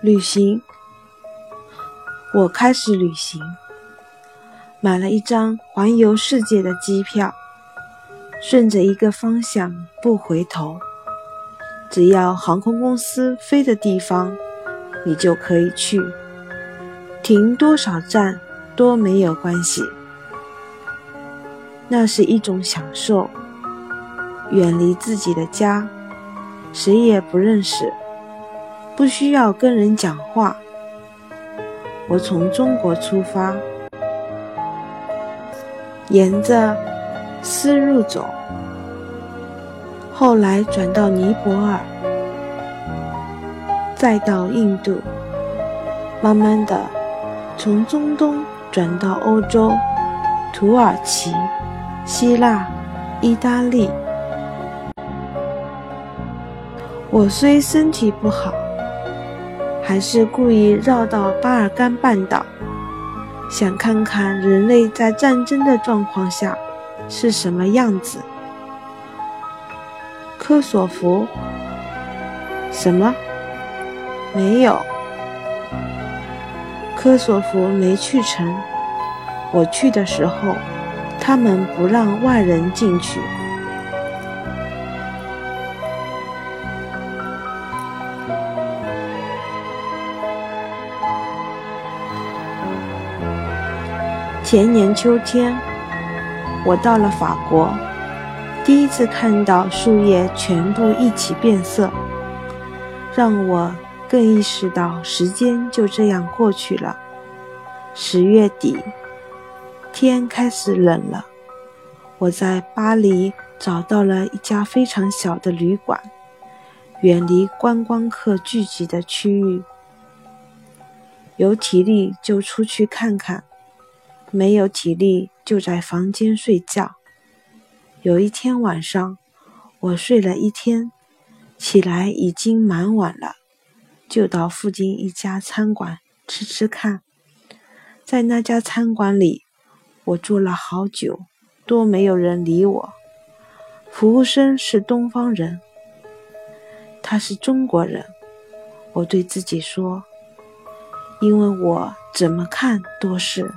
旅行，我开始旅行，买了一张环游世界的机票，顺着一个方向不回头，只要航空公司飞的地方，你就可以去，停多少站都没有关系。那是一种享受，远离自己的家，谁也不认识。不需要跟人讲话。我从中国出发，沿着丝路走，后来转到尼泊尔，再到印度，慢慢的从中东转到欧洲，土耳其、希腊、意大利。我虽身体不好。还是故意绕到巴尔干半岛，想看看人类在战争的状况下是什么样子。科索弗？什么？没有。科索弗没去成。我去的时候，他们不让外人进去。前年秋天，我到了法国，第一次看到树叶全部一起变色，让我更意识到时间就这样过去了。十月底，天开始冷了，我在巴黎找到了一家非常小的旅馆，远离观光客聚集的区域。有体力就出去看看。没有体力，就在房间睡觉。有一天晚上，我睡了一天，起来已经蛮晚了，就到附近一家餐馆吃吃看。在那家餐馆里，我坐了好久，都没有人理我。服务生是东方人，他是中国人。我对自己说，因为我怎么看都是。